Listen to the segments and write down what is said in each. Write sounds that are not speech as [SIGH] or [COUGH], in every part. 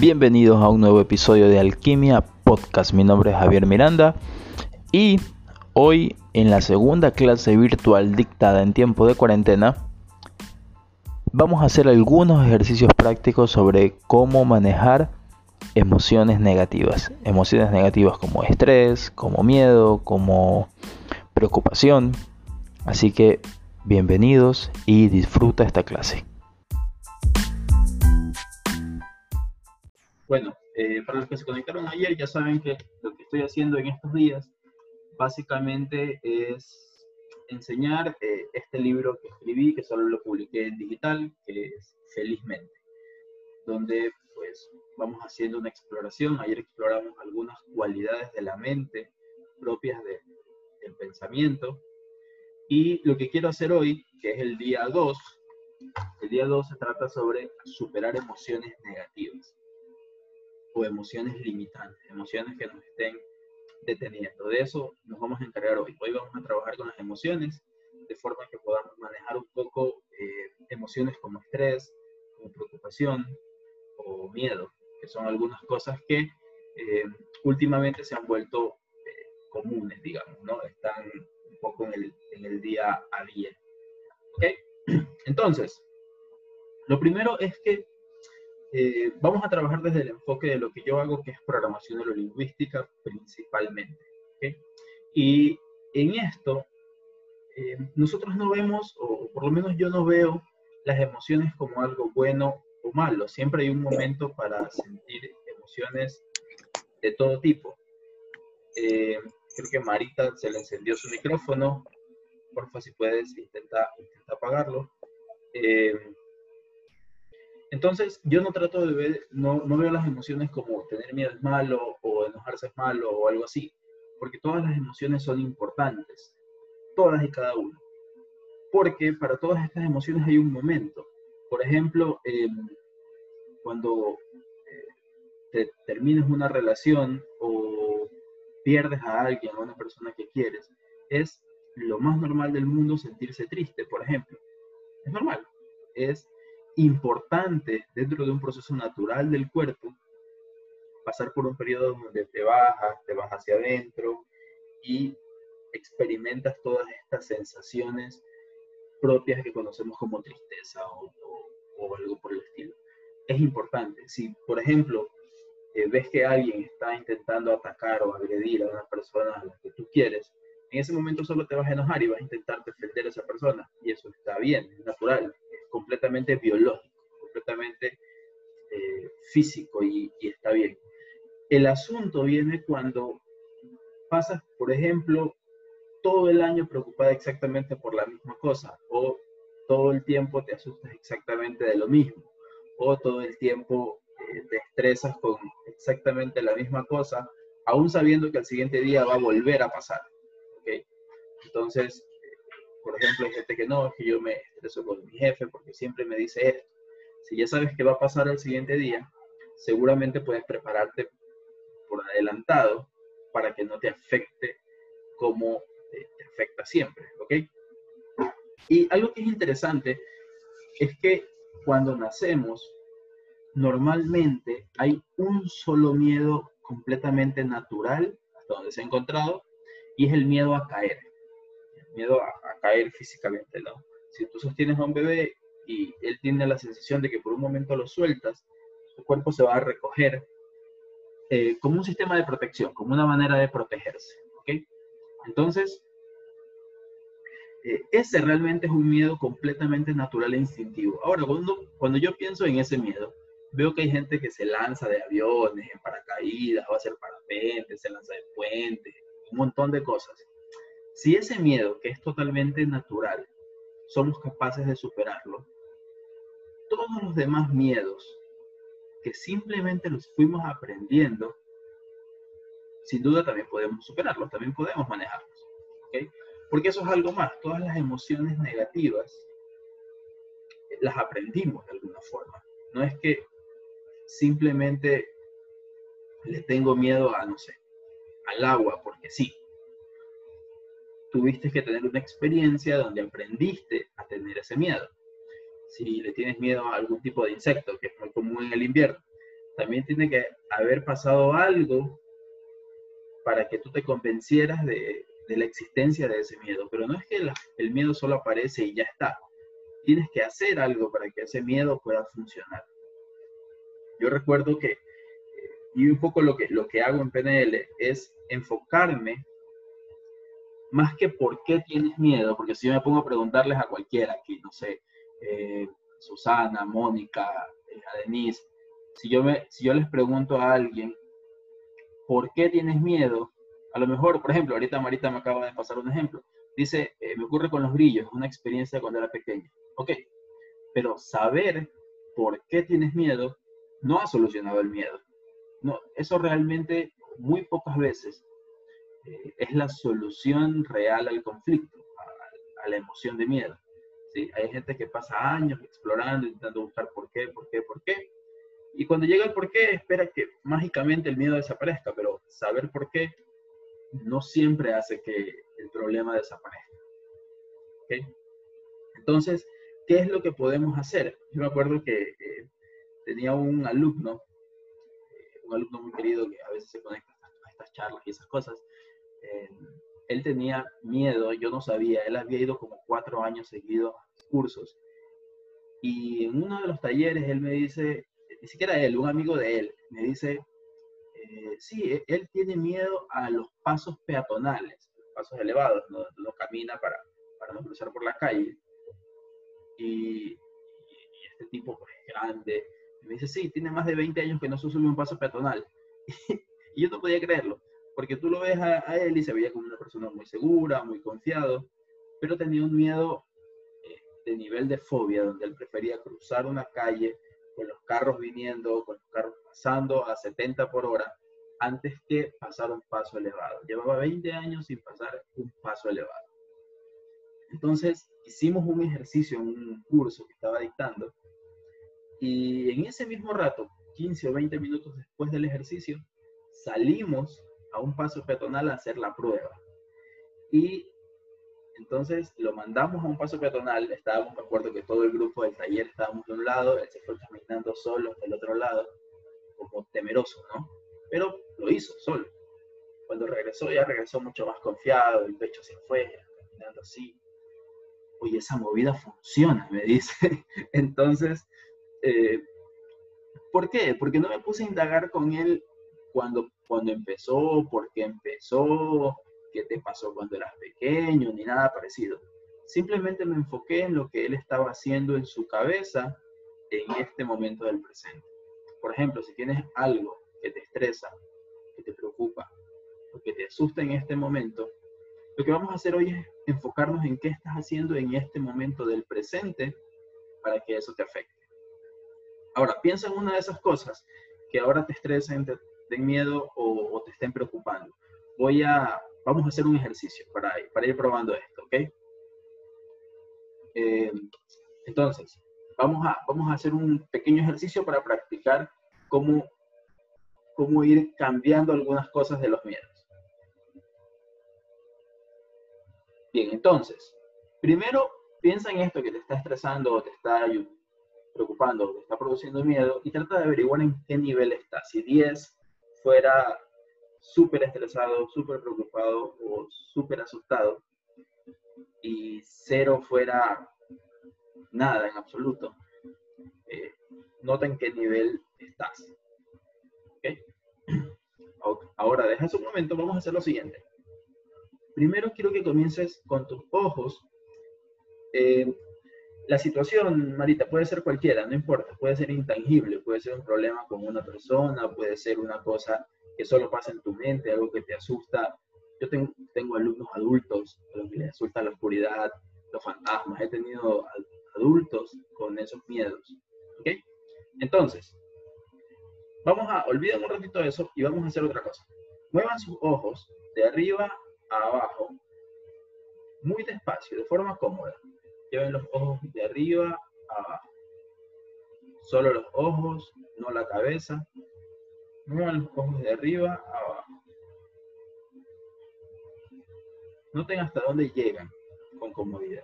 Bienvenidos a un nuevo episodio de Alquimia Podcast. Mi nombre es Javier Miranda y hoy en la segunda clase virtual dictada en tiempo de cuarentena vamos a hacer algunos ejercicios prácticos sobre cómo manejar emociones negativas. Emociones negativas como estrés, como miedo, como preocupación. Así que bienvenidos y disfruta esta clase. Bueno, eh, para los que se conectaron ayer ya saben que lo que estoy haciendo en estos días básicamente es enseñar eh, este libro que escribí, que solo lo publiqué en digital, que es Felizmente, donde pues vamos haciendo una exploración. Ayer exploramos algunas cualidades de la mente propias del pensamiento. Y lo que quiero hacer hoy, que es el día 2, el día 2 se trata sobre superar emociones negativas o emociones limitantes, emociones que nos estén deteniendo. De eso nos vamos a encargar hoy. Hoy vamos a trabajar con las emociones de forma que podamos manejar un poco eh, emociones como estrés, como preocupación o miedo, que son algunas cosas que eh, últimamente se han vuelto eh, comunes, digamos, ¿no? Están un poco en el, en el día a día. ¿Ok? [CLEARS THROAT] Entonces, lo primero es que eh, vamos a trabajar desde el enfoque de lo que yo hago, que es programación neurolingüística principalmente. Y en esto, eh, nosotros no vemos, o por lo menos yo no veo, las emociones como algo bueno o malo. Siempre hay un momento para sentir emociones de todo tipo. Eh, creo que Marita se le encendió su micrófono. Porfa, si puedes, intenta, intenta apagarlo. Entonces, yo no trato de ver, no, no veo las emociones como tener miedo es malo o enojarse es malo o algo así, porque todas las emociones son importantes, todas y cada una. Porque para todas estas emociones hay un momento. Por ejemplo, em, cuando eh, te terminas una relación o pierdes a alguien, a una persona que quieres, es lo más normal del mundo sentirse triste, por ejemplo. Es normal. Es importante dentro de un proceso natural del cuerpo pasar por un periodo donde te bajas, te vas hacia adentro y experimentas todas estas sensaciones propias que conocemos como tristeza o, algo por el estilo. Es importante. Si, por ejemplo, eh, ves que alguien está intentando atacar o agredir a una persona a la que tú quieres, en ese momento solo te vas a enojar y vas a intentar defender a esa persona. Y eso está bien, es natural completamente biológico, completamente eh, físico y, está bien. El asunto viene cuando pasas, por ejemplo, todo el año preocupada exactamente por la misma cosa o todo el tiempo te asustas exactamente de lo mismo o todo el tiempo eh, te estresas con exactamente la misma cosa, aún sabiendo que al siguiente día va a volver a pasar. Entonces, por ejemplo, hay gente que no, es que yo me estreso con mi jefe porque siempre me dice esto. Si ya sabes qué va a pasar el siguiente día, seguramente puedes prepararte por adelantado para que no te afecte como te, afecta siempre, ¿ok? Y algo que es interesante es que cuando nacemos, normalmente hay un solo miedo completamente natural, hasta donde se ha encontrado, y es el miedo a caer miedo a, caer físicamente, ¿no? Si tú sostienes a un bebé y él tiene la sensación de que por un momento lo sueltas, su cuerpo se va a recoger eh, como un sistema de protección, como una manera de protegerse, ¿ok? Entonces, eh, ese realmente es un miedo completamente natural e instintivo. Ahora, cuando, cuando yo pienso en ese miedo, veo que hay gente que se lanza de aviones, en paracaídas, va a hacer parapente, se lanza de puentes, un montón de cosas. Si ese miedo, que es totalmente natural, somos capaces de superarlo, todos los demás miedos que simplemente los fuimos aprendiendo, sin duda también podemos superarlos, también podemos manejarlos. Porque eso es algo más, todas las emociones negativas las aprendimos de alguna forma. No es que simplemente le tengo miedo a, no sé, al agua, porque sí tuviste que tener una experiencia donde aprendiste a tener ese miedo. Si le tienes miedo a algún tipo de insecto, que es muy común en el invierno, También tiene que haber pasado algo para que tú te convencieras de, la existencia de ese miedo. Pero no es que el miedo solo aparece y ya está. Tienes que hacer algo para que ese miedo pueda funcionar. Yo recuerdo que, y un poco lo que, lo que hago en PNL es enfocarme más que por qué tienes miedo, porque si yo me pongo a preguntarles a cualquiera aquí, no sé, eh, Susana, Mónica, eh, a Denise, si yo, me, si yo les pregunto a alguien, ¿por qué tienes miedo? A lo mejor, por ejemplo, ahorita Marita me acaba de pasar un ejemplo. Dice, eh, me ocurre con los grillos, una experiencia cuando era pequeña. Ok, pero saber por qué tienes miedo no ha solucionado el miedo. No, eso realmente muy pocas veces eh, es la solución real al conflicto, a, la emoción de miedo. ¿sí? Hay gente que pasa años explorando, intentando buscar por qué, por qué, por qué, y cuando llega el por qué, espera que mágicamente el miedo desaparezca, pero saber por qué no siempre hace que el problema desaparezca. Entonces, ¿qué es lo que podemos hacer? Yo me acuerdo que eh, tenía un alumno, eh, un alumno muy querido que a veces se conecta a estas charlas y esas cosas. Eh, él tenía miedo, yo no sabía, él había ido como cuatro años seguidos a cursos. Y en uno de los talleres él me dice, ni siquiera él, un amigo de él, me dice, eh, sí, e-, él tiene miedo a los pasos peatonales, los pasos elevados, no, camina para, para, no cruzar por la calle. Y, este tipo pues, es grande, me dice, sí, tiene más de 20 años que no se sube un paso peatonal. [LAUGHS] y yo no podía creerlo, porque tú lo ves a, a, él y se veía como una persona muy segura, muy confiado, pero tenía un miedo eh, de nivel de fobia, donde él prefería cruzar una calle con los carros viniendo, con los carros pasando a 70 por hora, antes que pasar un paso elevado. Llevaba 20 años sin pasar un paso elevado. Entonces, hicimos un ejercicio un curso que estaba dictando y en ese mismo rato, 15 o 20 minutos después del ejercicio, salimos a un paso peatonal a hacer la prueba. Y entonces lo mandamos a un paso peatonal, estábamos, me acuerdo que todo el grupo del taller estábamos de un lado, él se fue caminando solo del otro lado, como temeroso, ¿no? Pero lo hizo solo. Cuando regresó, ya regresó mucho más confiado, el pecho se fue, caminando así. Oye, esa movida funciona, me dice. [LAUGHS] Entonces, eh, ¿por qué? Porque no me puse a indagar con él cuando, cuando empezó, por qué empezó, qué te pasó cuando eras pequeño, ni nada parecido. Simplemente me enfoqué en lo que él estaba haciendo en su cabeza en este momento del presente. Por ejemplo, si tienes algo que te estresa, que te preocupa, o que te asusta en este momento, lo que vamos a hacer hoy es enfocarnos en qué estás haciendo en este momento del presente para que eso te afecte. Ahora, piensa en una de esas cosas que ahora te estresen, te den miedo o, te estén preocupando. Voy a vamos a hacer un ejercicio para, para ir probando esto, ¿ok? Eh, entonces, vamos a, vamos a hacer un pequeño ejercicio para practicar cómo, cómo ir cambiando algunas cosas de los miedos. Bien, entonces, primero piensa en esto que te está estresando o te está preocupando o te está produciendo miedo y trata de averiguar en qué nivel está. Si 10 fuera súper estresado, súper preocupado o súper asustado y cero fuera nada en absoluto, eh, nota en qué nivel estás. [CLEARS THROAT] Ahora, deja un momento, vamos a hacer lo siguiente. Primero quiero que comiences con tus ojos. Eh, la situación, Marita, puede ser cualquiera, no importa, puede ser intangible, puede ser un problema con una persona, puede ser una cosa que solo pasa en tu mente, algo que te asusta. Yo tengo, tengo alumnos adultos a los que les asusta la oscuridad, los fantasmas. He tenido adultos con esos miedos. ¿Ok? Entonces, vamos a, olviden un ratito eso y vamos a hacer otra cosa. Muevan sus ojos de arriba a abajo, muy despacio, de forma cómoda. Lleven los ojos de arriba a abajo. Solo los ojos, no la cabeza. Muevan los ojos de arriba a abajo. Noten hasta dónde llegan con comodidad.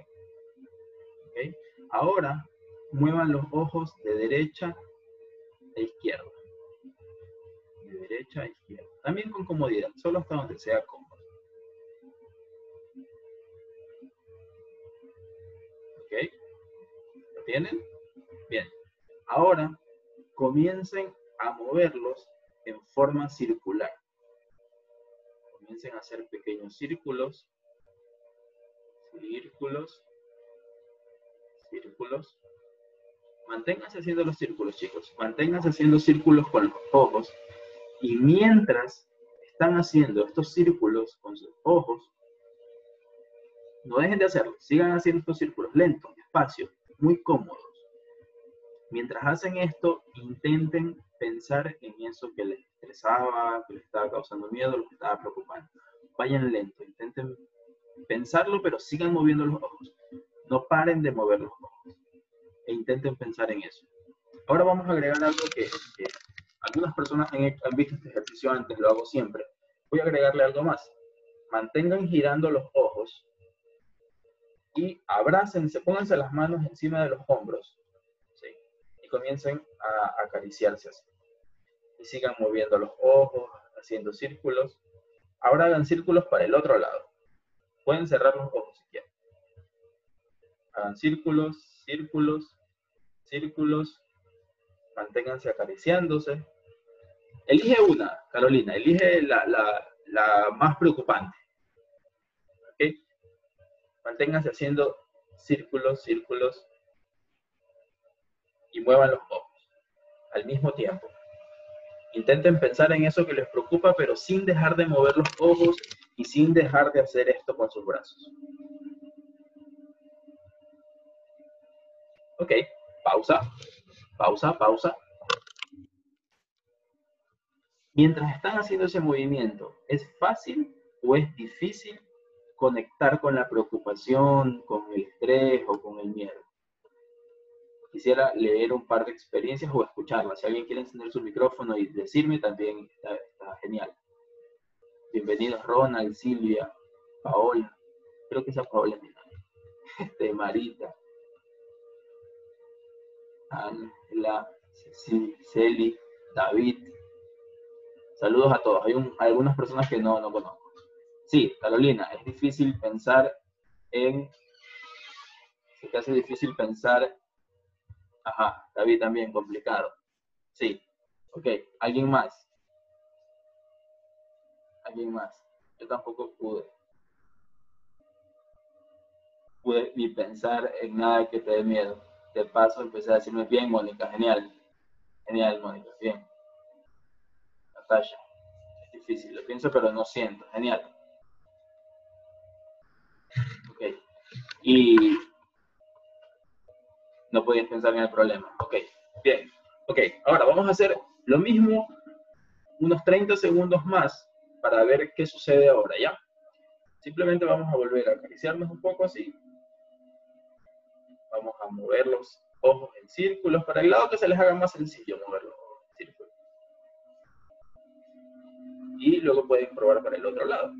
Ahora, muevan los ojos de derecha a izquierda. derecha, izquierda. También con comodidad, solo hasta donde sea cómodo. Tienen? Bien. Ahora comiencen a moverlos en forma circular. Comiencen a hacer pequeños círculos, círculos, círculos. Manténganse haciendo los círculos, chicos. Manténganse haciendo círculos con los ojos. Y mientras están haciendo estos círculos con sus ojos, no dejen de hacerlo. Sigan haciendo estos círculos lentos, despacio, muy cómodos. Mientras hacen esto, intenten pensar en eso que les estresaba, que les estaba causando miedo, lo que estaba preocupando. Vayan lento, intenten pensarlo, pero sigan moviendo los ojos. No paren de mover los ojos. E intenten pensar en eso. Ahora vamos a agregar algo que, algunas personas han, han visto este ejercicio antes, lo hago siempre. Voy a agregarle algo más. Mantengan girando los ojos y abrácense, pónganse las manos encima de los hombros y comiencen a acariciarse así. Y sigan moviendo los ojos, haciendo círculos. Ahora hagan círculos para el otro lado. Pueden cerrar los ojos si quieren. Hagan círculos, círculos, círculos. Manténganse acariciándose. Elige una, Carolina. Elige la, la más preocupante. Manténganse haciendo círculos, círculos. Y muevan los ojos al mismo tiempo. Intenten pensar en eso que les preocupa, pero sin dejar de mover los ojos y sin dejar de hacer esto con sus brazos. Ok, pausa, pausa, pausa. Mientras están haciendo ese movimiento, ¿es fácil o es difícil conectar con la preocupación, con el estrés o con el miedo? quisiera leer un par de experiencias o escucharlas. Si alguien quiere encender su micrófono y decirme, también está, genial. Bienvenidos Ronald, Silvia, Paola. Creo que esa Paola es [LAUGHS] este, Marita, Ángela, Celi, David. Saludos a todos. Hay algunas personas que no, no conozco. Sí, Carolina, es difícil pensar en... Se te hace difícil pensar Ajá, David también, complicado. Sí. Ok, ¿alguien más? ¿Alguien más? Yo tampoco pude. Pude ni pensar en nada que te dé miedo. De paso empecé a decirme bien, Mónica, genial. Genial, Mónica, bien. Natasha, es difícil, lo pienso pero no siento. Genial. Y no podías pensar en el problema. Ok, bien. Ok, ahora vamos a hacer lo mismo unos 30 segundos más para ver qué sucede ahora, ¿ya? Simplemente vamos a volver a acariciarnos un poco así. Vamos a mover los ojos en círculos para el lado que se les haga más sencillo moverlos en círculos. Y luego pueden probar para el otro lado.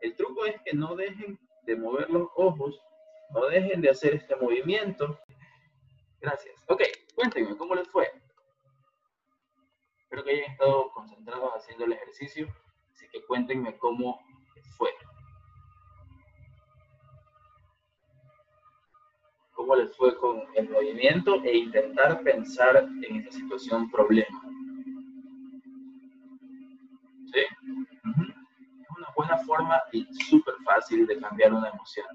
El truco es que no dejen de mover los ojos no dejen de hacer este movimiento. Gracias. Ok, cuéntenme, ¿cómo les fue? Espero que hayan estado concentrados haciendo el ejercicio, así que cuéntenme cómo fue. ¿Cómo les fue con el movimiento e intentar pensar en esta situación problema? ¿Sí? Es una buena forma y súper fácil de cambiar una emoción.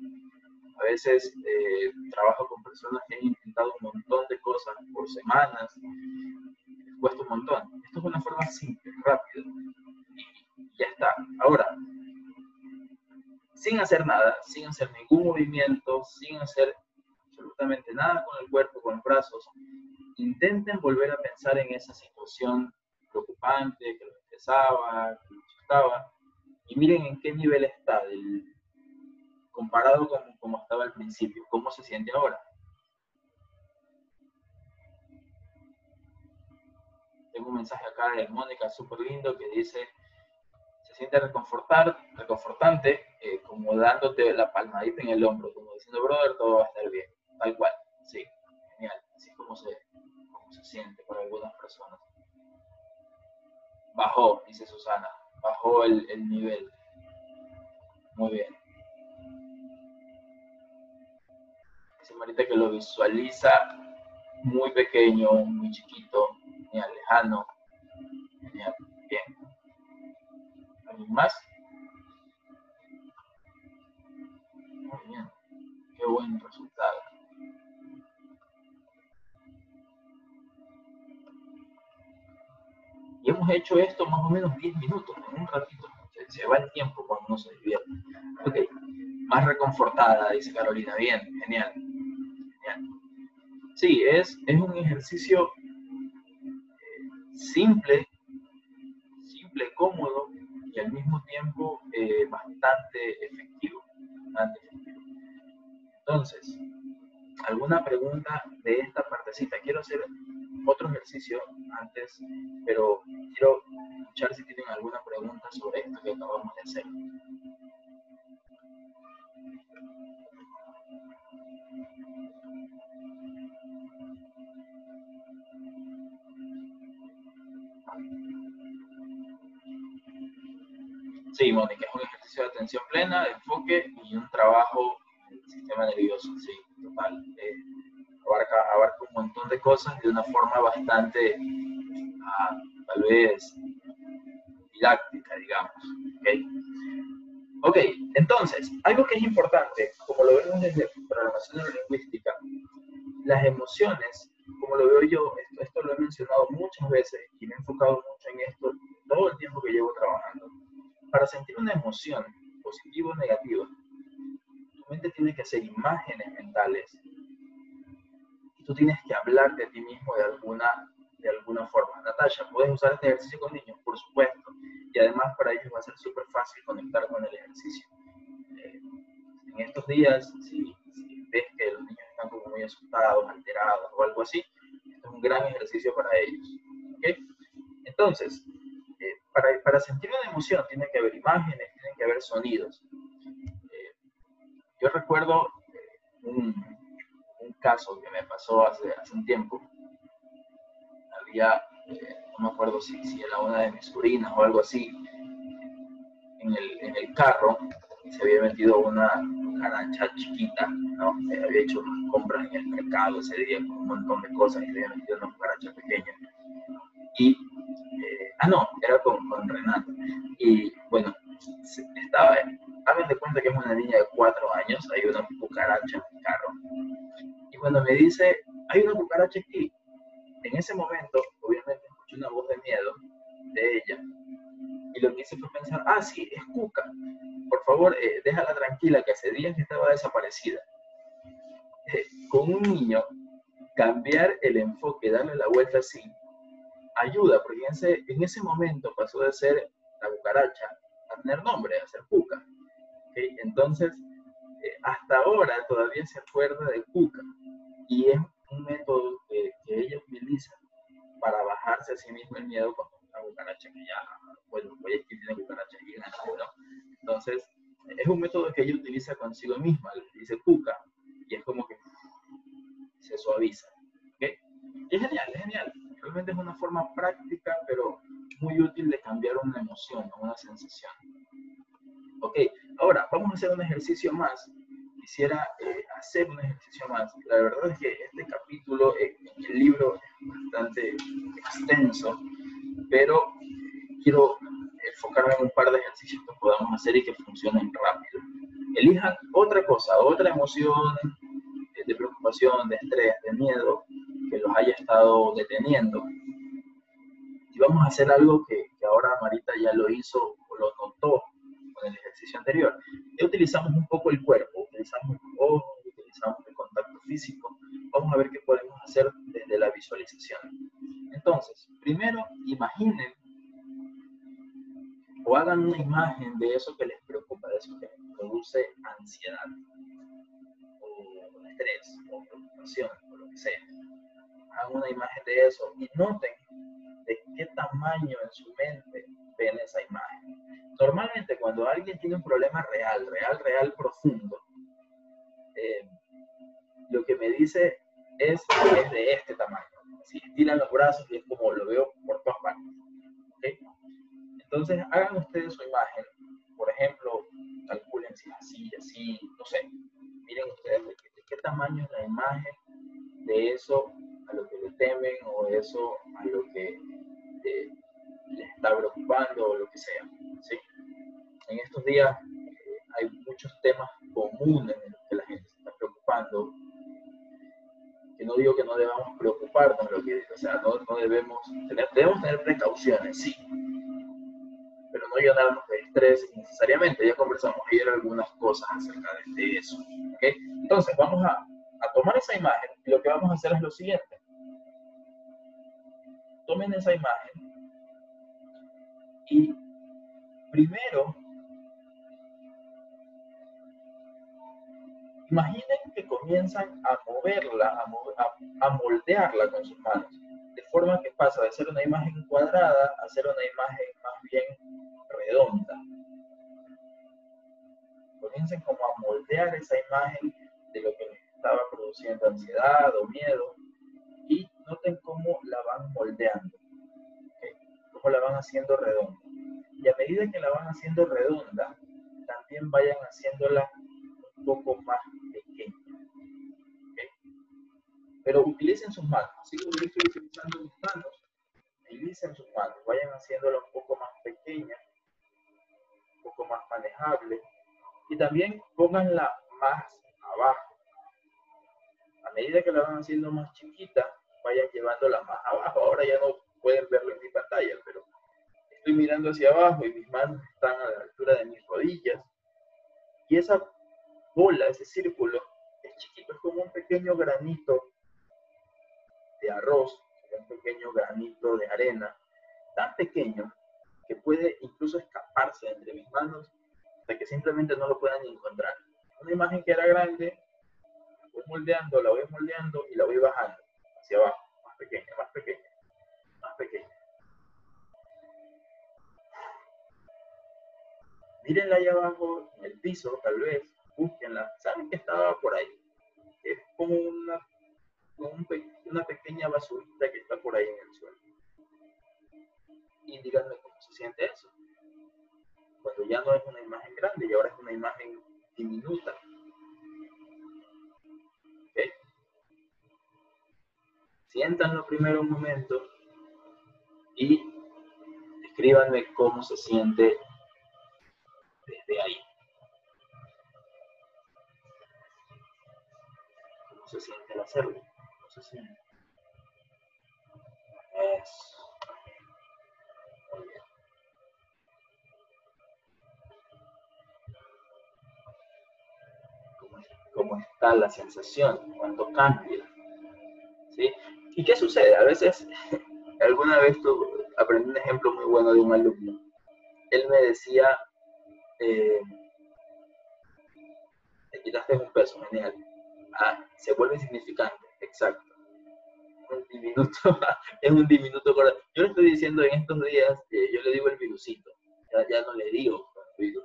A veces eh, trabajo con personas que han intentado un montón de cosas por semanas, cuesta un montón. Esto es una forma simple, rápida, y ya está. Ahora, sin hacer nada, sin hacer ningún movimiento, sin hacer absolutamente nada con el cuerpo, con los brazos, intenten volver a pensar en esa situación preocupante, que los estresaba, que los asustaba, y miren en qué nivel está comparado con como estaba al principio, ¿cómo se siente ahora? Tengo un mensaje acá de Mónica súper lindo que dice, se siente reconfortar, reconfortante, eh, como dándote la palmadita en el hombro, como diciendo, brother, todo va a estar bien, tal cual, sí, genial, así como se, como se siente para algunas personas. Bajó, dice El, el nivel. Muy bien. Dice Marita que lo visualiza muy pequeño, muy chiquito, muy lejano. Bien. ¿Alguien más? Hecho esto más o menos 10 minutos, en un ratito. Se, va el tiempo cuando uno se divierte. Ok, más reconfortada, dice Carolina. Bien, genial. genial. Sí, es, es un ejercicio eh, simple, simple, cómodo y al mismo tiempo eh. Bastante efectivo. Entonces, ¿alguna pregunta de esta partecita? Quiero hacer otro ejercicio antes, pero quiero escuchar si tienen alguna pregunta sobre esto que acabamos de hacer. Sí, Mónica, es un ejercicio de atención plena, de enfoque y un trabajo en el sistema nervioso, sí, total. Eh, abarca, abarca un montón de cosas de una forma bastante, tal vez, didáctica, digamos. ¿okay? ok, entonces, algo que es importante, como lo vemos desde programación neurolingüística, las emociones, como lo veo yo, esto, esto lo he mencionado muchas veces y me he enfocado mucho en esto todo el tiempo que llevo trabajando. Para sentir una emoción, positiva o negativa, tu mente tiene que hacer imágenes mentales tú tienes que hablar de ti mismo de alguna, de alguna forma. Natasha, ¿puedes usar este ejercicio con niños? Por supuesto. Y además para ellos va a ser súper fácil conectar con el ejercicio. Eh, en estos días, si, ves que los niños están como muy asustados, alterados o algo así, esto es un gran ejercicio para ellos. ¿okay? Entonces, eh, para, para, sentir una emoción tiene que haber imágenes, tienen que haber sonidos. Eh, yo recuerdo un, caso que me pasó hace, hace un tiempo. Había, eh, no me acuerdo si, si era una de mis sobrinas o algo así, en el, en el carro se había metido una cucaracha chiquita, ¿no? Eh, había hecho unas compras en el mercado ese día con un montón de cosas y se había metido una cucaracha pequeña. Y, eh, ah, no, era con, con Renata. Y bueno, estaba, hagan de cuenta que es una niña de cuatro años, hay una cucaracha en el carro cuando me dice, hay una cucaracha aquí, en ese momento, obviamente, escuché una voz de miedo de ella. Y lo que hice fue pensar, ah, sí, es Cuca. Por favor, eh, déjala tranquila, que hace días que estaba desaparecida. Eh, con un niño, cambiar el enfoque, darle la vuelta así, ayuda, porque en ese, en ese momento pasó de ser la cucaracha a tener nombre, a ser Cuca. Entonces, eh, hasta ahora todavía se acuerda de Cuca y es un método que, ella utiliza para bajarse a sí misma el miedo con una cucaracha que ya, bueno, voy a que tiene cucaracha gigante, ¿no? Entonces, es un método que ella utiliza consigo misma, le dice cuca, y es como que se suaviza. ¿okay? Es genial, es genial. Realmente es una forma práctica, pero muy útil de cambiar una emoción una sensación. Ok, ahora vamos a hacer un ejercicio más quisiera eh, hacer un ejercicio más. La verdad es que este capítulo eh, el libro es bastante extenso, pero quiero enfocarme en un par de ejercicios que podamos hacer y que funcionen rápido. Elijan otra cosa, otra emoción de preocupación, de estrés, de miedo que los haya estado deteniendo. Y vamos a hacer algo que, que ahora Marita ya lo hizo o lo notó con el ejercicio anterior. Ya utilizamos un poco el cuerpo utilizamos ojo, utilizamos el contacto físico. Vamos a ver qué podemos hacer desde la visualización. Entonces, primero imaginen o hagan una imagen de eso que les preocupa, de eso que les produce ansiedad o estrés o preocupación o lo que sea. Hagan una imagen de eso y noten de qué tamaño en su mente ven esa imagen. Normalmente cuando alguien tiene un problema real, real, real, profundo, eh, lo que me dice es es de este tamaño. Si estiran los brazos y es como lo veo por todas partes. Entonces, hagan ustedes su imagen, por ejemplo, calculen si es así, así, no sé, miren ustedes de qué, tamaño es la imagen de eso a lo que le temen o eso a lo que eh, les está preocupando o lo que sea. ¿sí? En estos días eh, hay muchos temas comunes en los que la gente preocupando, que no digo que no debamos preocuparnos, lo que, o sea, no, no debemos tener, debemos tener precauciones, sí, pero no llenarnos de estrés necesariamente. Ya conversamos ayer algunas cosas acerca de eso. ¿okay? Entonces, vamos a, a tomar esa imagen y lo que vamos a hacer es lo siguiente. Tomen esa imagen y primero imaginen que comienzan a moverla, a, moldearla con sus manos, de forma que pasa de ser una imagen cuadrada a ser una imagen más bien redonda. Comiencen como a moldear esa imagen de lo que les estaba produciendo ansiedad o miedo y noten cómo la van moldeando, cómo la van haciendo redonda. Y a medida que la van haciendo redonda, también vayan haciéndola un poco más pequeña. Pero utilicen sus manos, así como yo estoy utilizando mis manos, utilicen sus manos, vayan haciéndola un poco más pequeña poco más manejable. Y también pónganla más abajo. A medida que la van haciendo más chiquita, vayan llevándola más abajo. Ahora ya no pueden verlo en mi pantalla, pero estoy mirando hacia abajo y mis manos están a la altura de mis rodillas. Y esa bola, ese círculo, es chiquito, es como un pequeño granito de arroz, un pequeño granito de arena, tan pequeño que puede incluso escaparse entre mis manos hasta que simplemente no lo puedan encontrar. Una imagen que era grande, la voy moldeando, la voy moldeando y la voy bajando hacia abajo, más pequeña, más pequeña, más pequeña. Mírenla ahí abajo, en el piso, tal vez, búsquenla. Saben que estaba por ahí. Es como una, una pequeña basurita que está por ahí en el suelo. Y díganme se siente eso. Cuando ya no es una imagen grande y ahora es una imagen diminuta. ¿Okay? Siéntanlo primero un momento y escríbanme cómo se siente desde ahí. Se siente el hacerlo? ¿Cómo se siente? Eso. Muy bien. cómo está la sensación, cuando cambia. ¿sí? ¿Y qué sucede? A veces, [LAUGHS] alguna vez tú, aprendí un ejemplo muy bueno de un alumno. Él me decía, eh, te quitaste un peso, genial. Ah, se vuelve insignificante, exacto. Un diminuto, [LAUGHS] es un diminuto Yo le estoy diciendo en estos días, eh, yo le digo el virusito, ya, no le digo virus,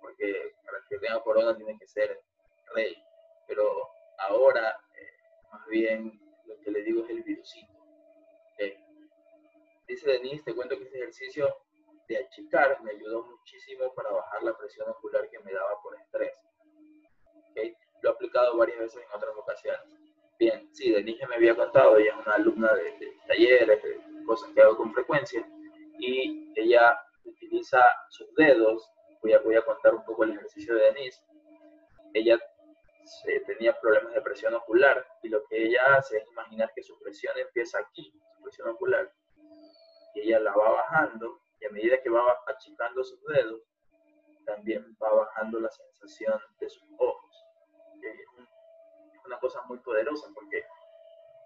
porque para que tenga corona tiene que ser rey. Pero ahora, eh, más bien, lo que le digo es el virusito. Dice Denise, te cuento que este ejercicio de achicar me ayudó muchísimo para bajar la presión ocular que me daba por estrés. Lo he aplicado varias veces en otras ocasiones. Bien, sí, Denise me había contado, ella es una alumna de, talleres, de cosas que hago con frecuencia, y ella utiliza sus dedos, voy a, voy a contar un poco el ejercicio de Denise, ella tenía problemas de presión ocular y lo que ella hace es imaginar que su presión empieza aquí, su presión ocular, y ella la va bajando y a medida que va achicando sus dedos, también va bajando la sensación de sus ojos. Es una cosa muy poderosa porque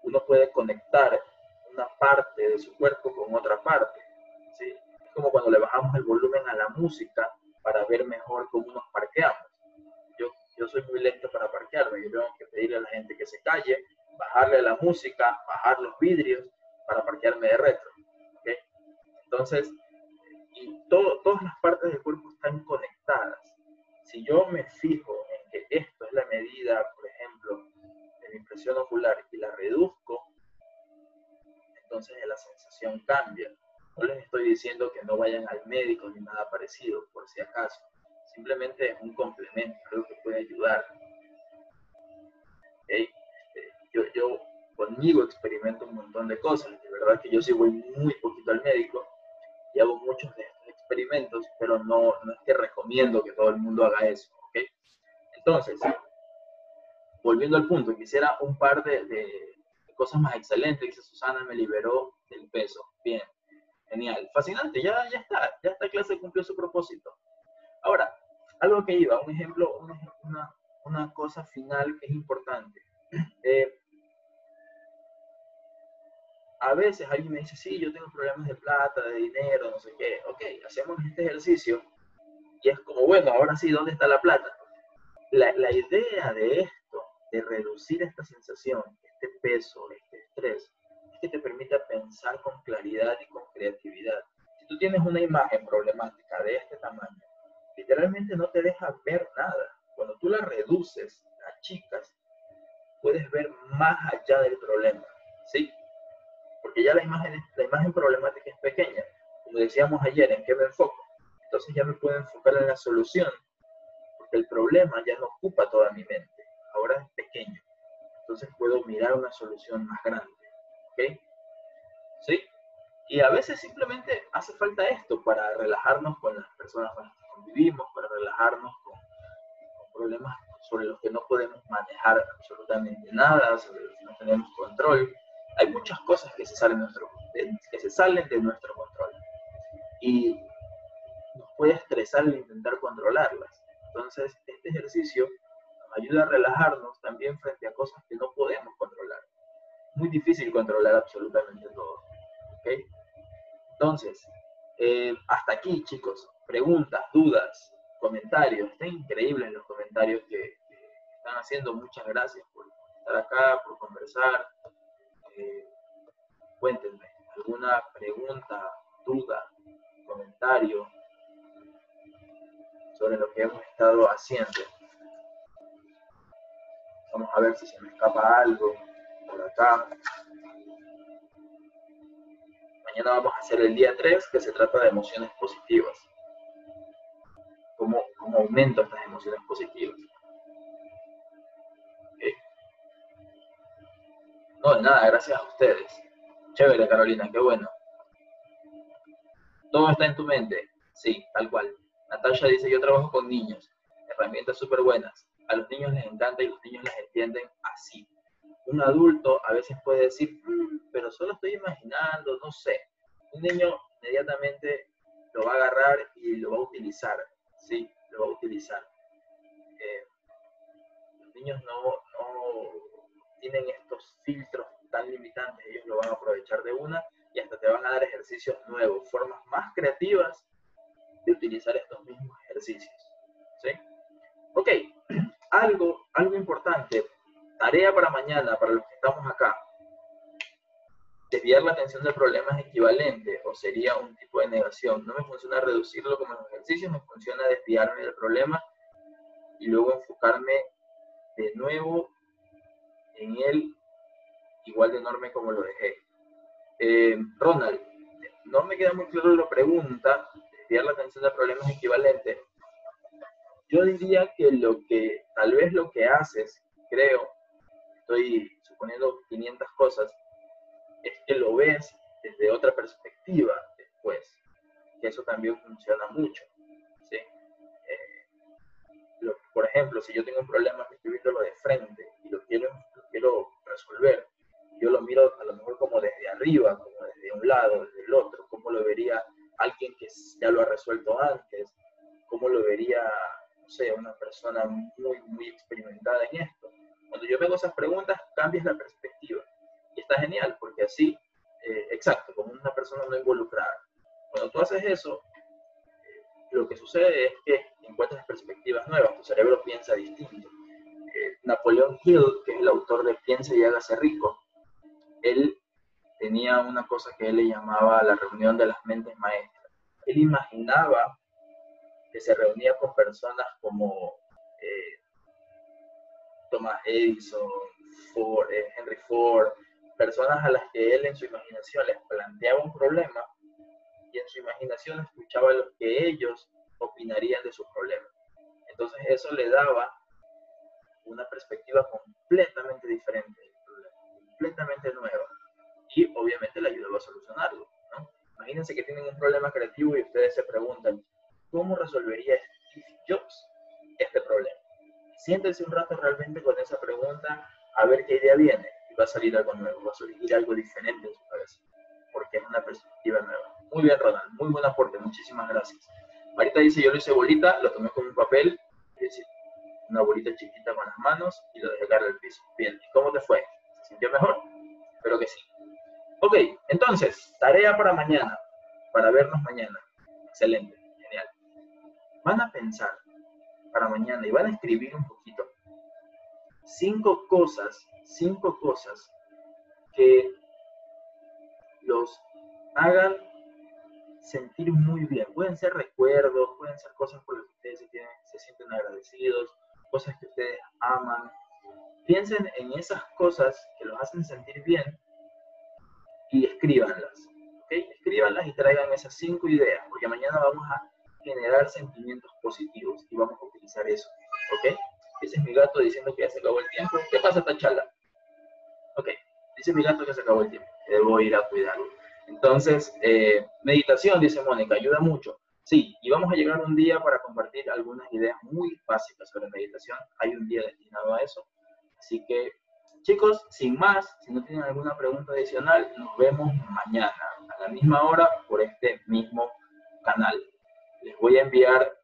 uno puede conectar una parte de su cuerpo con otra parte. ¿sí? Es como cuando le bajamos el volumen a la música para ver mejor cómo nos parqueamos yo soy muy lento para parquearme, yo tengo que pedirle a la gente que se calle, bajarle la música, bajar los vidrios para parquearme de retro. Entonces, y todas las partes del cuerpo están conectadas. Si yo me fijo que esto es la medida, por ejemplo, de mi presión ocular y la reduzco, entonces la sensación cambia. No les estoy diciendo que no vayan al médico ni nada parecido, por si acaso. Simplemente es un complemento, algo que puede ayudar. Este, yo, yo conmigo experimento un montón de cosas. De verdad que yo sí voy muy poquito al médico y hago muchos de estos experimentos, pero no, no es que recomiendo que todo el mundo haga eso. ¿okay? Entonces, volviendo al punto, quisiera un par de, cosas más excelentes. Dice Susana, me liberó del peso. Bien, genial, fascinante, ya, ya está, ya esta clase cumplió su propósito. Ahora, algo que iba, un ejemplo, una, una cosa final que es importante. Eh, a veces alguien me dice, sí, yo tengo problemas de plata, de dinero, no sé qué. Ok, hacemos este ejercicio y es como, bueno, ahora sí, ¿dónde está la plata? La, la idea de esto, de reducir esta sensación, este peso, este estrés, es que te permita pensar con claridad y con creatividad. Si tú tienes una imagen problemática de este tamaño, literalmente no te deja ver nada. Cuando tú la reduces, las chicas, puedes ver más allá del problema, ¿sí? porque ya la imagen, la imagen problemática es pequeña. Como decíamos ayer, ¿en qué me enfoco? Entonces ya me puedo enfocar en la solución, problema ya no ocupa toda mi mente, ahora es pequeño. Entonces puedo mirar una solución más grande. ¿Ok? ¿Sí? Y a veces simplemente hace falta esto para relajarnos con las personas con las que convivimos, para relajarnos con, problemas sobre los que no podemos manejar absolutamente nada, sobre los que no tenemos control hay muchas cosas que se salen de nuestro, que se salen de nuestro control. Y nos puede estresar el intentar controlarlas. Entonces, este ejercicio ayuda a relajarnos también frente a cosas que no podemos controlar. Muy difícil controlar absolutamente todo. Entonces, eh, hasta aquí, chicos. Preguntas, dudas, comentarios. Está increíble en los comentarios que, que están haciendo. Muchas gracias por estar acá, por conversar cuéntenme alguna pregunta, duda, comentario sobre lo que hemos estado haciendo. Vamos a ver si se me escapa algo por acá. Mañana vamos a hacer el día 3 que se trata de emociones positivas. ¿Cómo, cómo aumento estas emociones positivas? No, de nada, gracias a ustedes. Chévere, Carolina, qué bueno. Todo está en tu mente. Sí, tal cual. Natasha dice, yo trabajo con niños. Herramientas súper buenas. A los niños les encanta y los niños las entienden así. Un adulto a veces puede decir, mm, pero solo estoy imaginando, no sé. Un niño inmediatamente lo va a agarrar y lo va a utilizar. Sí, lo va a utilizar. Eh, los niños no, no tienen estos filtros tan limitantes, ellos lo van a aprovechar de una y hasta te van a dar ejercicios nuevos, formas más creativas de utilizar estos mismos ejercicios. ¿Sí? Ok, [CLEARS THROAT] algo, algo importante, tarea para mañana, para los que estamos acá. Desviar la atención del problema es equivalente o sería un tipo de negación. No me funciona reducirlo como en ejercicios, me funciona desviarme del problema y luego enfocarme de nuevo en él igual de enorme como lo dejé. Eh, Ronald, no me queda muy claro la pregunta, desviar la atención de problemas equivalentes. Yo diría que lo que, tal vez lo que haces, creo, estoy suponiendo 500 cosas, es que lo ves desde otra perspectiva después, que eso también funciona mucho. ¿sí? Eh, por ejemplo, si yo tengo un problema que estoy viéndolo de frente y lo quiero, lo quiero resolver. Yo lo miro a lo mejor como desde arriba, como desde un lado, desde el otro, cómo lo vería alguien que ya lo ha resuelto antes, cómo lo vería, no sé, una persona muy, muy experimentada en esto. Cuando yo veo esas preguntas, cambias la perspectiva. Y está genial, porque así, eh, exacto, como una persona no involucrada. Cuando tú haces eso, eh, lo que sucede es que encuentras perspectivas nuevas, tu cerebro piensa distinto. Eh, Napoleón Hill, que es el autor de Piense y hágase rico, él tenía una cosa que él le llamaba la reunión de las mentes maestras. Él imaginaba que se reunía con personas como eh, Thomas Edison, eh, Henry Ford, personas a las que él en su imaginación les planteaba un problema y en su imaginación escuchaba lo que ellos opinarían de su problema. Entonces eso le daba una perspectiva completamente diferente completamente nueva. Y obviamente le ayudaba a solucionarlo. ¿no? Imagínense que tienen un problema creativo y ustedes se preguntan, ¿cómo resolvería Steve Jobs este problema? Siéntense un rato realmente con esa pregunta a ver qué idea viene y va a salir algo nuevo, va a salir algo diferente en su cabeza, porque es una perspectiva nueva. Muy bien, Ronald, muy buen aporte, muchísimas gracias. Marita dice, yo lo hice bolita, lo tomé con un papel, una bolita chiquita con las manos y lo dejé caer al piso. Bien, ¿y cómo te fue? ¿Se sintió mejor? Espero que sí. Ok, entonces, tarea para mañana, para vernos mañana. Excelente, genial. Van a pensar para mañana y van a escribir un poquito cinco cosas, cinco cosas que los hagan sentir muy bien. Pueden ser recuerdos, pueden ser cosas por las que ustedes se, se sienten agradecidos, cosas que ustedes aman. Piensen en esas cosas que los hacen sentir bien escríbanlas. ¿okay? Escríbanlas y traigan esas cinco ideas, porque mañana vamos a generar sentimientos positivos y vamos a utilizar eso. ¿Ok? Ese es mi gato diciendo que ya se acabó el tiempo. ¿Qué pasa, Tachala? Ok, dice mi gato que se acabó el tiempo. Debo ir a cuidarlo. Entonces, eh, meditación, dice Mónica, ayuda mucho. Sí, y vamos a llegar un día para compartir algunas ideas muy básicas sobre meditación. Hay un día destinado a eso. Así que, chicos, sin más, si no tienen alguna pregunta adicional, nos vemos mañana a la misma hora por este mismo canal. Les voy a enviar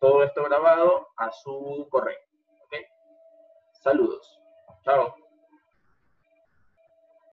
todo esto grabado a su correo. Saludos. Chao.